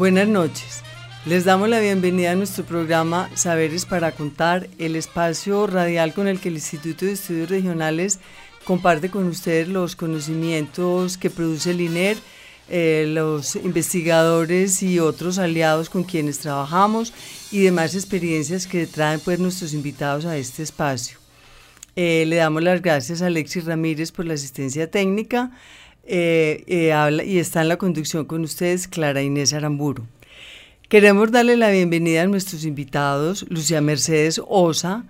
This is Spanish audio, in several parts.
Buenas noches. Les damos la bienvenida a nuestro programa Saberes para Contar, el espacio radial con el que el Instituto de Estudios Regionales comparte con ustedes los conocimientos que produce el INER, eh, los investigadores y otros aliados con quienes trabajamos y demás experiencias que traen pues nuestros invitados a este espacio. Eh, le damos las gracias a Alexis Ramírez por la asistencia técnica eh, eh, habla, y está en la conducción con ustedes Clara Inés Aramburu. Queremos darle la bienvenida a nuestros invitados, Lucía Mercedes Osa.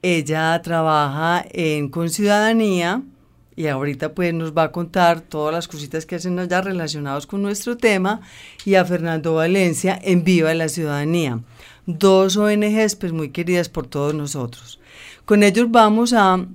Ella trabaja en Con Ciudadanía y ahorita pues nos va a contar todas las cositas que hacen allá relacionados con nuestro tema y a Fernando Valencia en Viva la Ciudadanía. Dos ONGs pues muy queridas por todos nosotros. Con ellos vamos a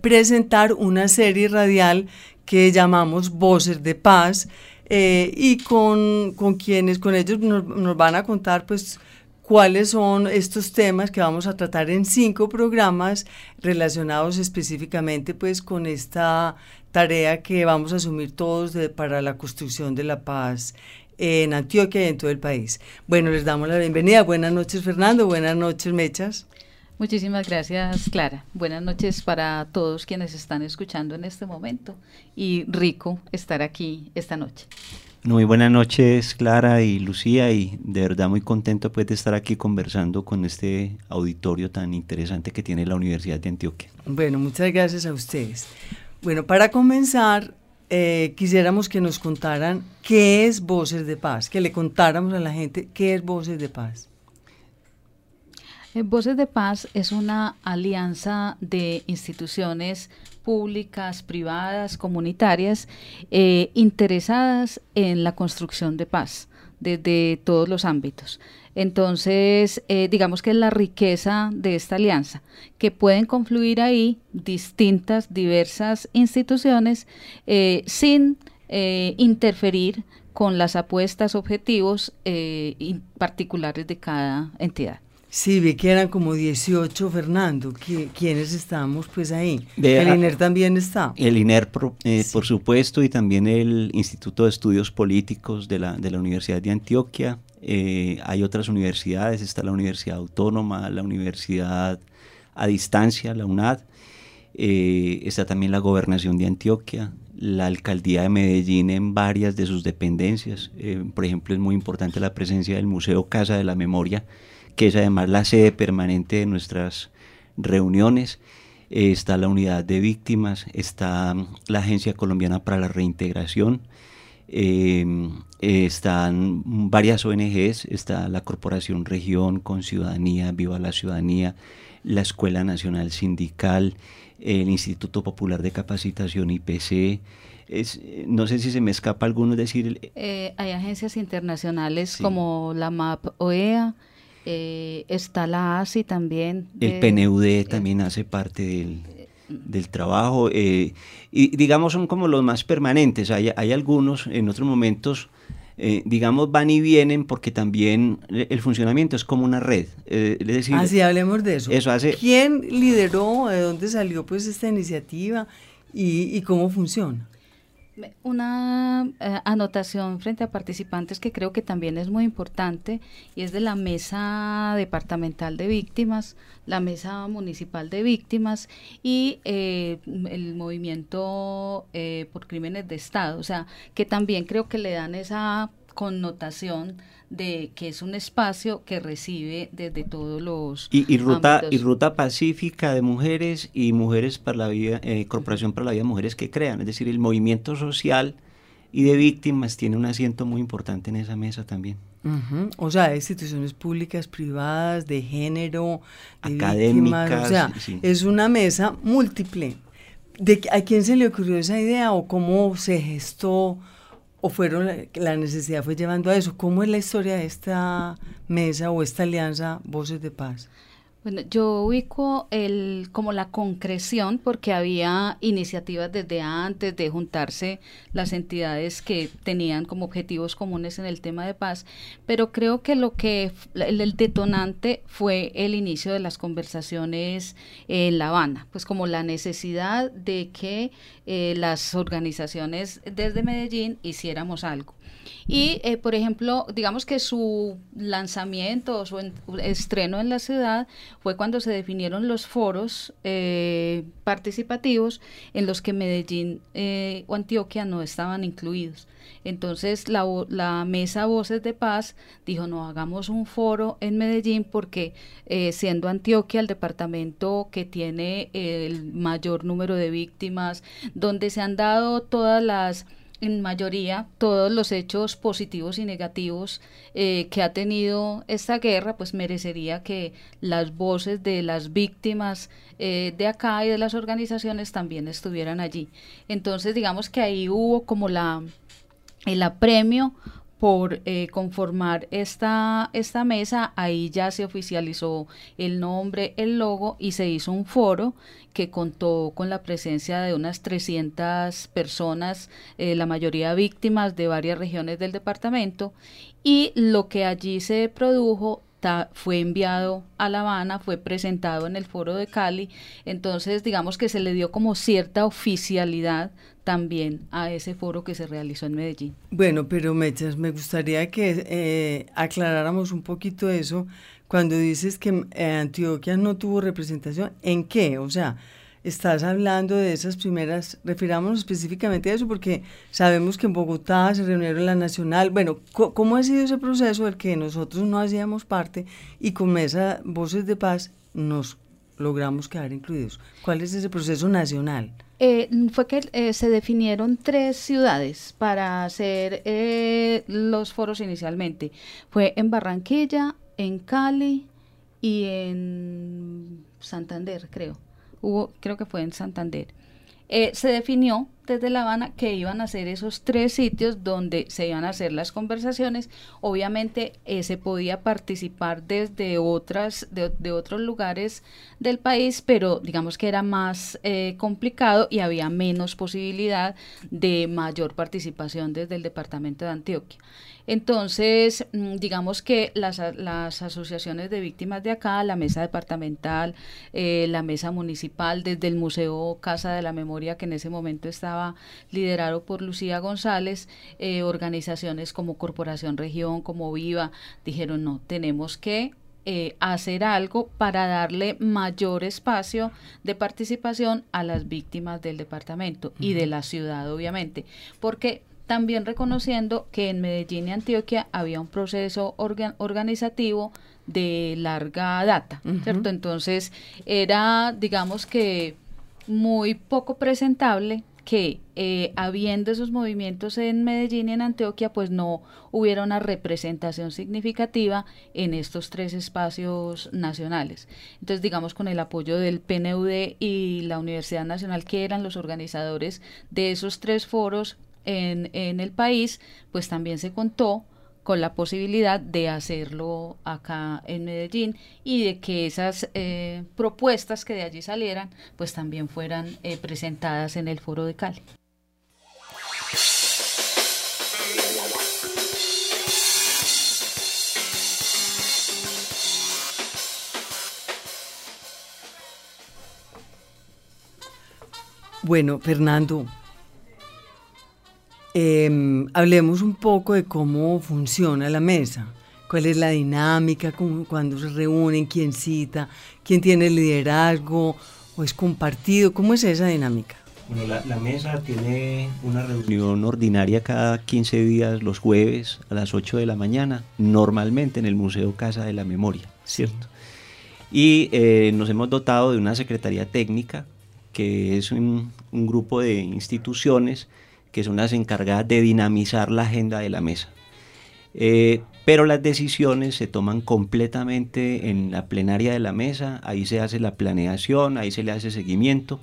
presentar una serie radial que llamamos Voces de Paz eh, y con, con, quienes, con ellos nos, nos, van a contar pues cuáles son estos temas que vamos a tratar en cinco programas relacionados específicamente pues con esta tarea que vamos a asumir todos de, para la construcción de la paz en Antioquia y en todo el país. Bueno, les damos la bienvenida. Buenas noches Fernando, buenas noches Mechas. Muchísimas gracias, Clara. Buenas noches para todos quienes están escuchando en este momento y rico estar aquí esta noche. Muy buenas noches, Clara y Lucía, y de verdad muy contento pues, de estar aquí conversando con este auditorio tan interesante que tiene la Universidad de Antioquia. Bueno, muchas gracias a ustedes. Bueno, para comenzar, eh, quisiéramos que nos contaran qué es Voces de Paz, que le contáramos a la gente qué es Voces de Paz. Voces de Paz es una alianza de instituciones públicas, privadas, comunitarias, eh, interesadas en la construcción de paz desde todos los ámbitos. Entonces, eh, digamos que es la riqueza de esta alianza, que pueden confluir ahí distintas, diversas instituciones eh, sin interferir con las apuestas, objetivos particulares de cada entidad. Sí, vi que eran como 18, Fernando. ¿Quiénes estamos pues ahí? De, el INER también está. El INER, por, eh, sí. por, supuesto, y también el Instituto de Estudios Políticos de la, de la Universidad de Antioquia. Eh, hay otras universidades, está la Universidad Autónoma, la Universidad a Distancia, la UNAD. Eh, está también la Gobernación de Antioquia, la Alcaldía de Medellín en varias de sus dependencias. por ejemplo, es muy importante la presencia del Museo Casa de la Memoria, que es además la sede permanente de nuestras reuniones. Eh, está la unidad de víctimas, está la Agencia Colombiana para la Reintegración, eh, están varias ONGs, está la Corporación Región con Ciudadanía, Viva la Ciudadanía, la Escuela Nacional Sindical, el Instituto Popular de Capacitación IPC, es, no sé si se me escapa alguno decir... Eh, hay agencias internacionales sí. como la MAP OEA, eh, está la ASI también. El PNUD eh, también hace parte del, del trabajo. Eh, y digamos son como los más permanentes. Hay, hay algunos en otros momentos, eh, digamos, van y vienen porque también el funcionamiento es como una red. es decir, Así hablemos de eso. eso hace, ¿Quién lideró, de dónde salió pues esta iniciativa y, y cómo funciona? Una eh, anotación frente a participantes que creo que también es muy importante y es de la Mesa Departamental de Víctimas, la Mesa Municipal de Víctimas y eh, el Movimiento eh, por Crímenes de Estado. O sea, que también creo que le dan esa connotación de que es un espacio que recibe desde todos los y, y ruta ámbitos. y ruta pacífica de mujeres y mujeres para la vida eh, corporación para la vida de mujeres que crean es decir el movimiento social y de víctimas tiene un asiento muy importante en esa mesa también. O sea, instituciones públicas, privadas, de género, de académicas. o sea, es una mesa múltiple. ¿De, ¿A quién se le ocurrió esa idea o cómo se gestó o fueron la necesidad fue llevando a eso? ¿Cómo es la historia de esta mesa o esta alianza Voces de Paz? Bueno, yo ubico el, como la concreción porque había iniciativas desde antes de juntarse las entidades que tenían como objetivos comunes en el tema de paz, pero creo que lo que el, detonante fue el inicio de las conversaciones en La Habana, pues como la necesidad de que eh, las organizaciones desde Medellín hiciéramos algo. Y, eh, por ejemplo, digamos que su lanzamiento o su estreno en la ciudad fue cuando se definieron los foros eh, participativos en los que Medellín eh, o Antioquia no estaban incluidos. Entonces la, la, mesa Voces de Paz dijo, no, hagamos un foro en Medellín porque siendo Antioquia el departamento que tiene el mayor número de víctimas, donde se han dado todas las en mayoría todos los hechos positivos y negativos eh, que ha tenido esta guerra, pues merecería que las voces de las víctimas eh, de acá y de las organizaciones también estuvieran allí. Entonces, digamos que ahí hubo como la el apremio por eh, conformar esta, esta mesa, ahí ya se oficializó el nombre, el logo y se hizo un foro que contó con la presencia de unas 300 personas, eh, la mayoría víctimas de varias regiones del departamento. Y lo que allí se produjo fue enviado a La Habana, fue presentado en el foro de Cali, entonces digamos que se le dio como cierta oficialidad también a ese foro que se realizó en Medellín. Bueno, pero Mechas, me gustaría que eh, aclaráramos un poquito eso cuando dices que eh, Antioquia no tuvo representación. ¿En qué? O sea, estás hablando de esas primeras, refirámonos específicamente a eso porque sabemos que en Bogotá se reunieron la Nacional. Bueno, ¿cómo ha sido ese proceso del que nosotros no hacíamos parte y con esa Voces de Paz nos logramos quedar incluidos? ¿Cuál es ese proceso nacional? Eh, fue que eh, se definieron tres ciudades para hacer eh, los foros inicialmente. Fue en Barranquilla, en Cali y en Santander, creo. Hubo, creo que fue en Santander. se definió desde La Habana que iban a ser esos tres sitios donde se iban a hacer las conversaciones. Obviamente eh, se podía participar desde otras, de, otros lugares del país, pero digamos que era más eh, complicado y había menos posibilidad de mayor participación desde el departamento de Antioquia. Entonces, mm, digamos que las, las, asociaciones de víctimas de acá, la mesa departamental, eh, la mesa municipal, desde el Museo Casa de la Memoria, que en ese momento estaba liderado por Lucía González, eh, organizaciones como Corporación Región, como Viva, dijeron no, tenemos que eh, hacer algo para darle mayor espacio de participación a las víctimas del departamento y de la ciudad, obviamente, porque también reconociendo que en Medellín y Antioquia había un proceso organizativo de larga data, ¿cierto? Entonces era, digamos que, muy poco presentable que eh, habiendo esos movimientos en Medellín y en Antioquia, pues no hubiera una representación significativa en estos tres espacios nacionales. Entonces, digamos, con el apoyo del PNUD y la Universidad Nacional, que eran los organizadores de esos tres foros en, en el país, pues también se contó con la posibilidad de hacerlo acá en Medellín y de que esas eh, propuestas que de allí salieran pues también fueran eh, presentadas en el foro de Cali. Bueno, Fernando, Em, hablemos un poco de cómo funciona la mesa, cuál es la dinámica, cómo, cuándo se reúnen, quién cita, quién tiene el liderazgo o es compartido, ¿cómo es esa dinámica? Bueno, la, mesa tiene una reunión ordinaria cada 15 días, los jueves a las 8 de la mañana, normalmente en el Museo Casa de la Memoria, ¿cierto? Y eh, nos hemos dotado de una secretaría técnica, que es un grupo de instituciones que son las encargadas de dinamizar la agenda de la mesa. Eh, pero las decisiones se toman completamente en la plenaria de la mesa, ahí se hace la planeación, ahí se le hace seguimiento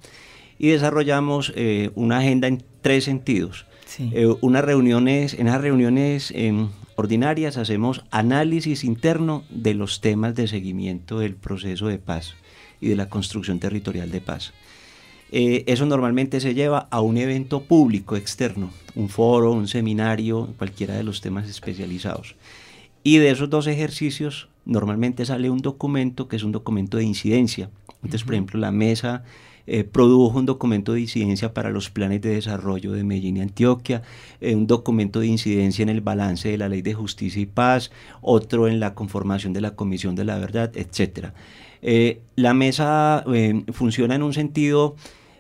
y desarrollamos eh, una agenda en tres sentidos. Eh, unas reuniones, en las reuniones em, ordinarias hacemos análisis interno de los temas de seguimiento del proceso de paz y de la construcción territorial de paz. Eh, eso normalmente se lleva a un evento público externo, un foro, un seminario, cualquiera de los temas especializados. Y de esos dos ejercicios normalmente sale un documento que es un documento de incidencia. Entonces, por ejemplo, la mesa eh, produjo un documento de incidencia para los planes de desarrollo de Medellín y Antioquia, eh, un documento de incidencia en el balance de la Ley de Justicia y Paz, otro en la conformación de la Comisión de la Verdad, etc. la mesa funciona en un sentido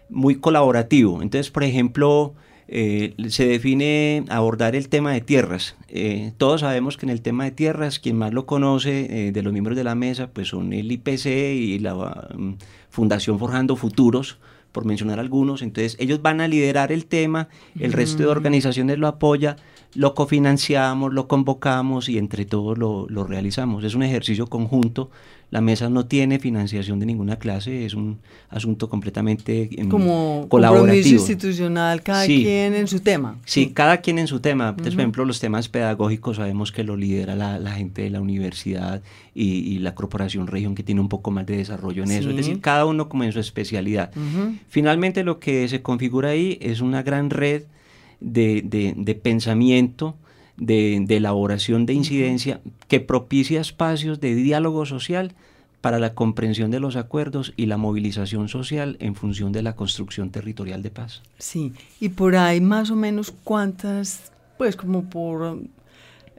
muy colaborativo. Entonces, por ejemplo, eh, se define abordar el tema de tierras. Eh, todos sabemos que en el tema de tierras, quien más lo conoce eh, de los miembros de la mesa, pues son el IPC y la mm, Fundación Forjando Futuros, por mencionar algunos. Entonces, ellos van a liderar el tema, el resto de organizaciones lo apoya, lo cofinanciamos, lo convocamos y entre todos lo, lo realizamos. Es un ejercicio conjunto la mesa no tiene financiación de ninguna clase, es un asunto completamente em, Como colaborativo. institucional, cada quien en su tema. Sí, cada quien en su tema. Por ejemplo, los temas pedagógicos sabemos que lo lidera la, gente de la universidad y, la corporación región que tiene un poco más de desarrollo en eso. Es decir, cada uno como en su especialidad. Finalmente, lo que se configura ahí es una gran red de, de pensamiento de, elaboración de incidencia que propicia espacios de diálogo social para la comprensión de los acuerdos y la movilización social en función de la construcción territorial de paz. Sí, y por ahí más o menos cuántas, pues como por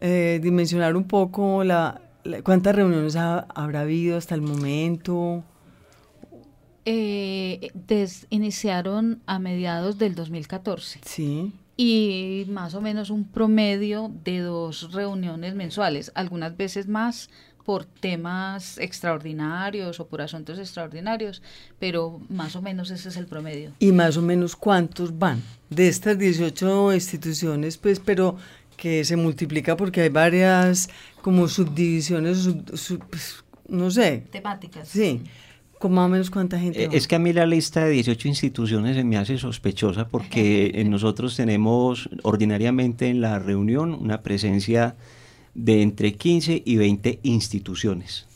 eh, dimensionar un poco la, cuántas reuniones habrá habido hasta el momento. Eh, iniciaron a mediados del 2014. Sí y más o menos un promedio de dos reuniones mensuales, algunas veces más por temas extraordinarios o por asuntos extraordinarios, pero más o menos ese es el promedio. ¿Y más o menos cuántos van? De estas 18 instituciones, pues, pero que se multiplica porque hay varias como subdivisiones, pues, no sé. Temáticas. Sí. ¿Con más o menos cuánta gente? Eh, es que a mí la lista de 18 instituciones se me hace sospechosa porque nosotros tenemos ordinariamente en la reunión una presencia de entre 15 y 20 instituciones.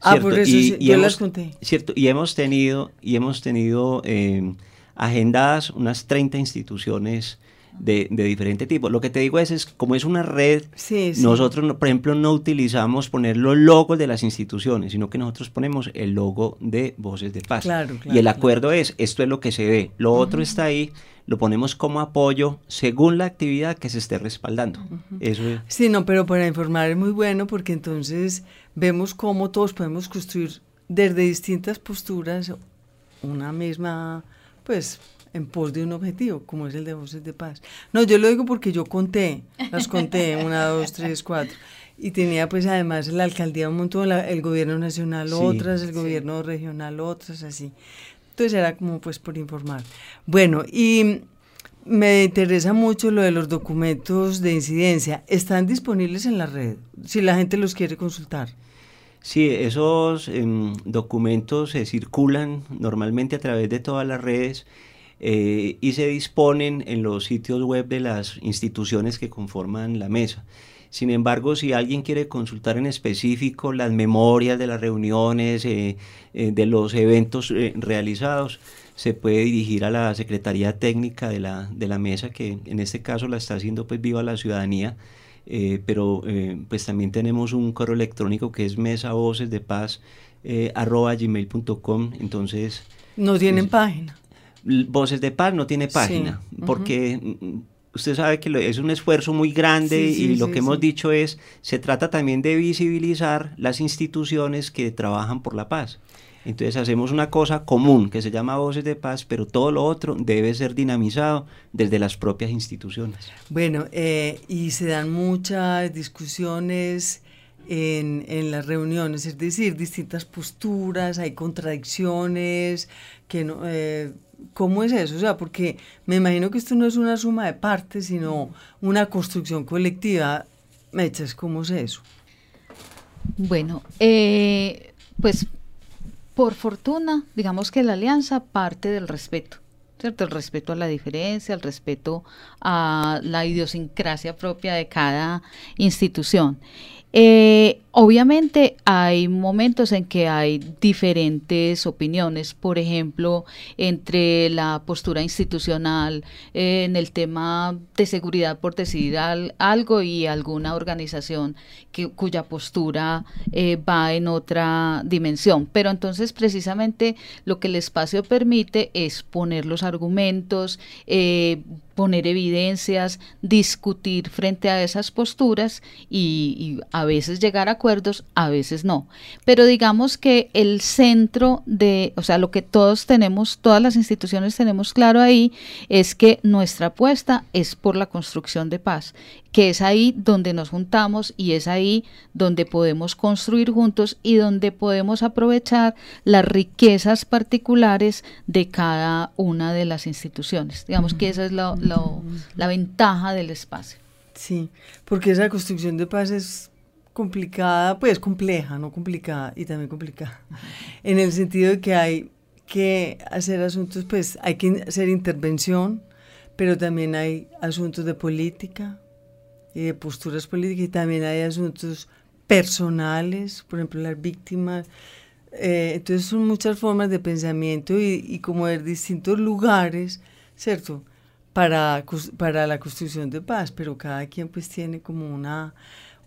Ah, por eso y, yo las conté. Cierto, y hemos tenido, y hemos tenido eh, agendadas unas 30 instituciones de, de, diferente tipo. Lo que te digo es, es como es una red, nosotros, por ejemplo, no utilizamos poner los logos de las instituciones, sino que nosotros ponemos el logo de Voces de Paz. y el acuerdo es, esto es lo que se ve, lo otro está ahí, lo ponemos como apoyo según la actividad que se esté respaldando. Eso Sí, no, pero para informar es muy bueno porque entonces vemos cómo todos podemos construir desde distintas posturas una misma, pues, en pos de un objetivo, como es el de Voces de Paz. No, yo lo digo porque yo conté, las conté, una, dos, tres, cuatro. Y tenía pues además la alcaldía un montón, el gobierno nacional otras, el gobierno regional otras, así. Entonces era como pues por informar. Bueno, y me interesa mucho lo de los documentos de incidencia. ¿Están disponibles en la red? Si la gente los quiere consultar. Sí, esos em, documentos se circulan normalmente a través de todas las redes eh, y se disponen en los sitios web de las instituciones que conforman la mesa. Sin embargo, si alguien quiere consultar en específico las memorias de las reuniones, eh, eh, de los eventos realizados, se puede dirigir a la Secretaría Técnica de la, de la mesa, que en este caso la está haciendo pues Viva la Ciudadanía, pero pues también tenemos un correo electrónico que es mesavoces de paz arroba gmail.com, entonces... No tienen pues, página. Voces de Paz no tiene página, porque mm, usted sabe que es un esfuerzo muy grande y lo que hemos dicho es, se trata también de visibilizar las instituciones que trabajan por la paz. Entonces hacemos una cosa común que se llama Voces de Paz, pero todo lo otro debe ser dinamizado desde las propias instituciones. Bueno, eh, y se dan muchas discusiones en, en, las reuniones, es decir, distintas posturas, hay contradicciones, que no, eh, ¿Cómo es eso? O sea, porque me imagino que esto no es una suma de partes, sino una construcción colectiva. Mechas, ¿cómo es eso? Bueno, eh, pues por fortuna, digamos que la alianza parte del respeto. ¿cierto? El respeto a la diferencia, el respeto a la idiosincrasia propia de cada institución. Eh, obviamente hay momentos en que hay diferentes opiniones, por ejemplo, entre la postura institucional eh, en el tema de seguridad por decidir algo y alguna organización cuya postura eh, va en otra dimensión. Pero entonces precisamente lo que el espacio permite es poner los argumentos, poner evidencias, discutir frente a esas posturas y, a veces llegar a acuerdos, a veces no. Pero digamos que el centro de, o sea, lo que todos tenemos, todas las instituciones tenemos claro ahí, es que nuestra apuesta es por la construcción de paz que es ahí donde nos juntamos y es ahí donde podemos construir juntos y donde podemos aprovechar las riquezas particulares de cada una de las instituciones. Digamos que esa es la ventaja del espacio. Sí, porque esa construcción de paz es complicada, pues compleja, no complicada y también complicada, en el sentido de que hay que hacer asuntos, pues hay que hacer intervención, pero también hay asuntos de política, y de posturas políticas y también hay asuntos personales, por ejemplo, las víctimas. Eh, entonces son muchas formas de pensamiento y, como de distintos lugares, ¿cierto? Para, para la construcción de paz, pero cada quien pues tiene como una,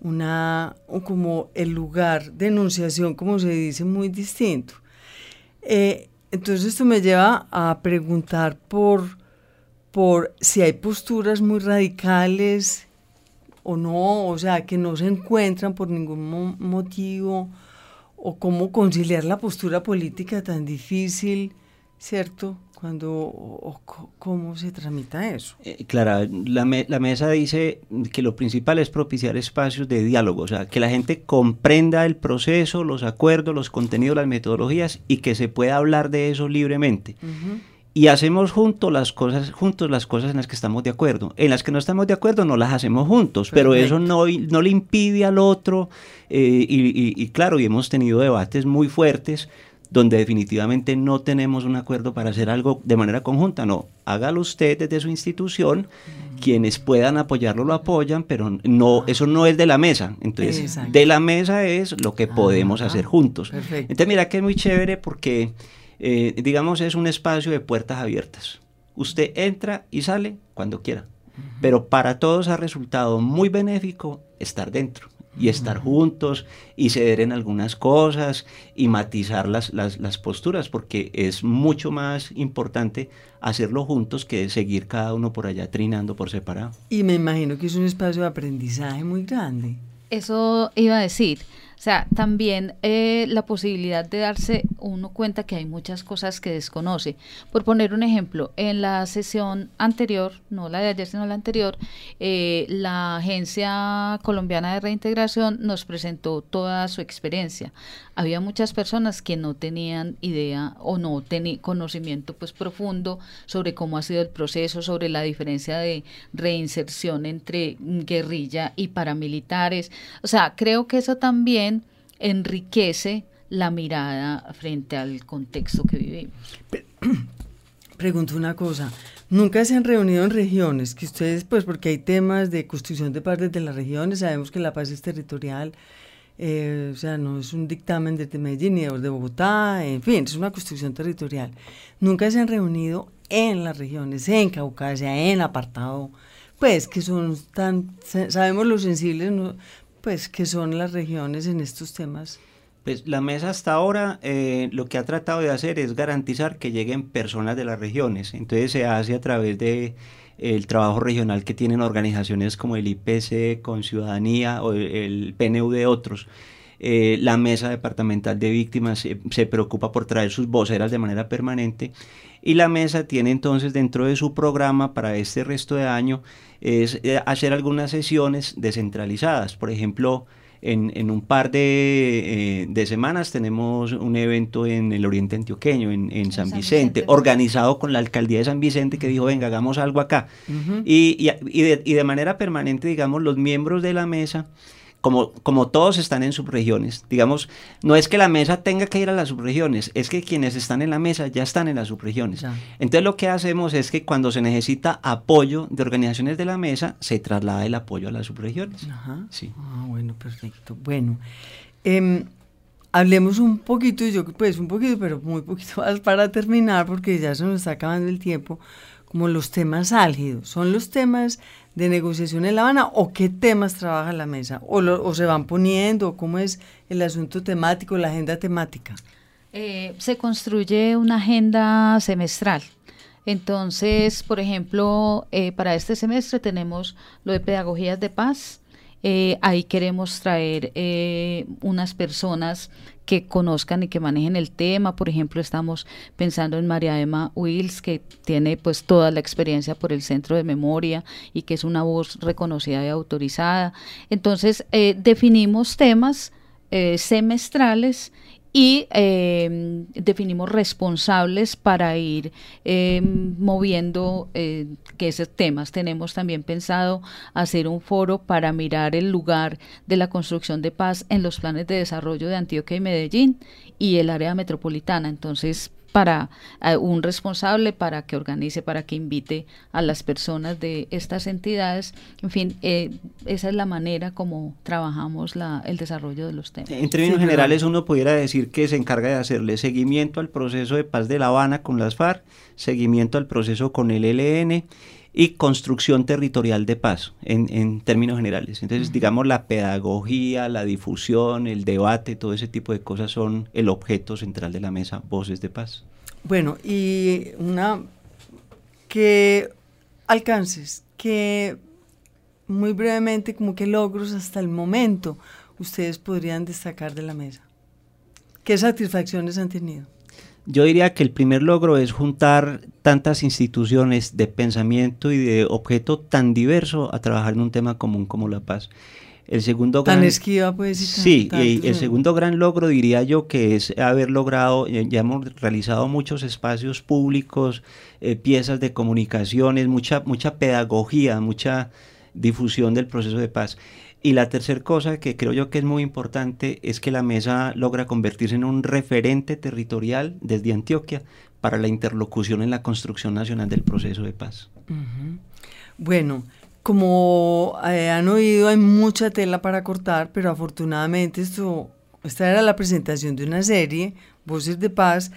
una, como el lugar de enunciación, como se dice, muy distinto. Eh, entonces esto me lleva a preguntar por, por si hay posturas muy radicales o no, o sea, que no se encuentran por ningún motivo, o cómo conciliar la postura política tan difícil, ¿cierto? Cuando, o, ¿Cómo se tramita eso? Eh, Clara, la, la, mesa dice que lo principal es propiciar espacios de diálogo, o sea, que la gente comprenda el proceso, los acuerdos, los contenidos, las metodologías y que se pueda hablar de eso libremente. Y hacemos juntos las cosas juntos las cosas en las que estamos de acuerdo. En las que no estamos de acuerdo no las hacemos juntos pero eso no, no le impide al otro eh, y, claro y hemos tenido debates muy fuertes donde definitivamente no tenemos un acuerdo para hacer algo de manera conjunta no. Hágalo usted desde su institución quienes puedan apoyarlo lo apoyan pero no eso no es de la mesa. Entonces de la mesa es lo que podemos hacer juntos. entonces mira que es muy chévere porque eh, digamos, es un espacio de puertas abiertas. Usted entra y sale cuando quiera. Pero para todos ha resultado muy benéfico estar dentro y estar juntos y ceder en algunas cosas y matizar las, las, las, posturas, porque es mucho más importante hacerlo juntos que seguir cada uno por allá trinando por separado. Y me imagino que es un espacio de aprendizaje muy grande. Eso iba a decir. O sea, también eh, la posibilidad de darse uno cuenta que hay muchas cosas que desconoce. Por poner un ejemplo, en la sesión anterior, no la de ayer, sino la anterior, eh, la Agencia Colombiana de Reintegración nos presentó toda su experiencia. Había muchas personas que no tenían idea o no tenían conocimiento pues profundo sobre cómo ha sido el proceso, sobre la diferencia de reinserción entre guerrilla y paramilitares. O sea, creo que eso también enriquece la mirada frente al contexto que vivimos. Pregunto una cosa, ¿nunca se han reunido en regiones? Que ustedes, pues porque hay temas de construcción de partes de las regiones, sabemos que la paz es territorial, eh, o sea, no es un dictamen de Medellín ni de Bogotá, en fin, es una construcción territorial. Nunca se han reunido en las regiones, en Caucasia, en apartado, pues que son tan, sabemos lo sensibles, ¿no? Pues, que son las regiones en estos temas? Pues la mesa hasta ahora eh, lo que ha tratado de hacer es garantizar que lleguen personas de las regiones. Entonces se hace a través de el trabajo regional que tienen organizaciones como el IPC con Ciudadanía o el PNU de otros. Eh, la mesa departamental de víctimas se preocupa por traer sus voceras de manera permanente y la mesa tiene entonces dentro de su programa para este resto de año es eh, hacer algunas sesiones descentralizadas. Por ejemplo, En, un par de, semanas tenemos un evento en el Oriente Antioqueño, en, San, Vicente, organizado con la Alcaldía de San Vicente que dijo, venga, hagamos algo acá. y, y de manera permanente, digamos, los miembros de la mesa como, como todos están en subregiones, digamos, no es que la mesa tenga que ir a las subregiones, es que quienes están en la mesa ya están en las subregiones. Entonces lo que hacemos es que cuando se necesita apoyo de organizaciones de la mesa, se traslada el apoyo a las subregiones. Ajá. Sí. Ah, bueno, perfecto. Bueno, em, hablemos un poquito, yo pues un poquito, pero muy poquito más para terminar, porque ya se nos está acabando el tiempo, como los temas álgidos. Son los temas de negociación en La Habana o qué temas trabaja la mesa? ¿O, o se van poniendo? ¿Cómo es el asunto temático, la agenda temática? Eh, se construye una agenda semestral. Entonces, por ejemplo, eh, para este semestre tenemos lo de pedagogías de paz, eh, ahí queremos traer unas personas que conozcan y que manejen el tema. Por ejemplo, estamos pensando en María Emma Wills, que tiene pues toda la experiencia por el Centro de Memoria y que es una voz reconocida y autorizada. Entonces, eh, definimos temas semestrales y em, definimos responsables para ir em, moviendo eh, que esos temas. Tenemos también pensado hacer un foro para mirar el lugar de la construcción de paz en los planes de desarrollo de Antioquia y Medellín y el área metropolitana. Entonces, para un responsable para que organice, para que invite a las personas de estas entidades. En fin, eh, esa es la manera como trabajamos la, el desarrollo de los temas. En términos generales, uno pudiera decir que se encarga de hacerle seguimiento al proceso de paz de La Habana con las FARC, seguimiento al proceso con el ELN y construcción territorial de paz en, términos generales. Entonces, digamos, la pedagogía, la difusión, el debate, todo ese tipo de cosas son el objeto central de la mesa Voces de Paz. Bueno, y una que alcances, que muy brevemente, como que logros hasta el momento ustedes podrían destacar de la mesa. ¿Qué satisfacciones han tenido? Yo diría que el primer logro es juntar tantas instituciones de pensamiento y de objeto tan diverso a trabajar en un tema común como la paz. El segundo tan esquiva pues. sí, y el segundo gran logro diría yo que es haber logrado, ya hemos realizado muchos espacios públicos, eh, piezas de comunicaciones, mucha, mucha pedagogía, mucha difusión del proceso de paz. Y la tercera cosa que creo yo que es muy importante es que la mesa logra convertirse en un referente territorial desde Antioquia para la interlocución en la construcción nacional del proceso de paz. Bueno, como eh, han oído, hay mucha tela para cortar, pero afortunadamente esto, esta era la presentación de una serie, Voces de Paz,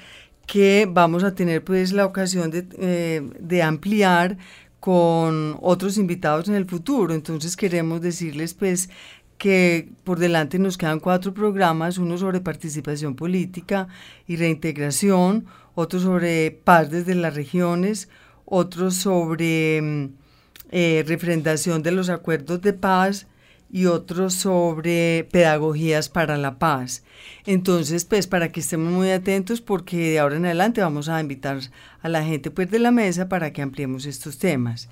que vamos a tener pues la ocasión de, eh, de ampliar con otros invitados en el futuro. Entonces queremos decirles pues que por delante nos quedan cuatro programas, uno sobre participación política y reintegración, otro sobre paz desde las regiones, otro sobre mm, eh, refrendación de los acuerdos de paz y otro sobre pedagogías para la paz. Entonces, pues para que estemos muy atentos porque de ahora en adelante vamos a invitar a la gente pues de la mesa para que ampliemos estos temas.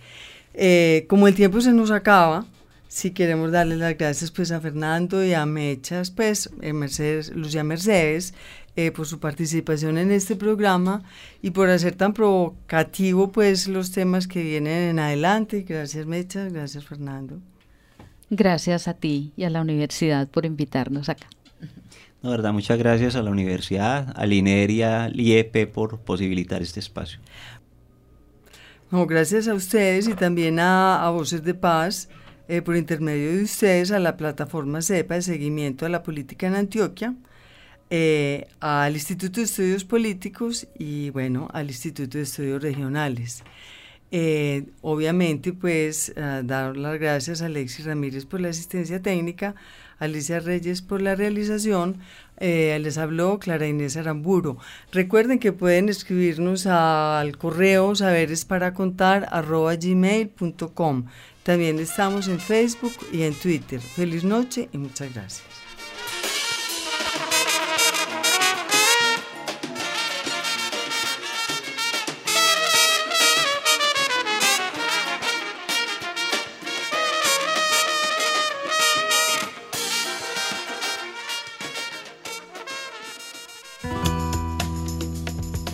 Eh, como el tiempo se nos acaba, si queremos darle las gracias pues a Fernando y a Mechas, pues eh, Mercedes, Lucía Mercedes, eh, por su participación en este programa y por hacer tan provocativo pues los temas que vienen en adelante. Gracias Mechas, gracias Fernando. Gracias a ti y a la universidad por invitarnos acá. No, verdad, muchas gracias a la universidad, a Lineria, al IEP por posibilitar este espacio. No, gracias a ustedes y también a, Voces de Paz, eh, por intermedio de ustedes, a la plataforma CEPA de seguimiento a la política en Antioquia, eh, al Instituto de Estudios Políticos y, bueno, al Instituto de Estudios Regionales. Eh, obviamente, pues, dar las gracias a Alexis Ramírez por la asistencia técnica, Alicia Reyes por la realización. Eh, les habló Clara Inés Aramburo. Recuerden que pueden escribirnos al correo saberes. También estamos en Facebook y en Twitter. Feliz noche y muchas gracias.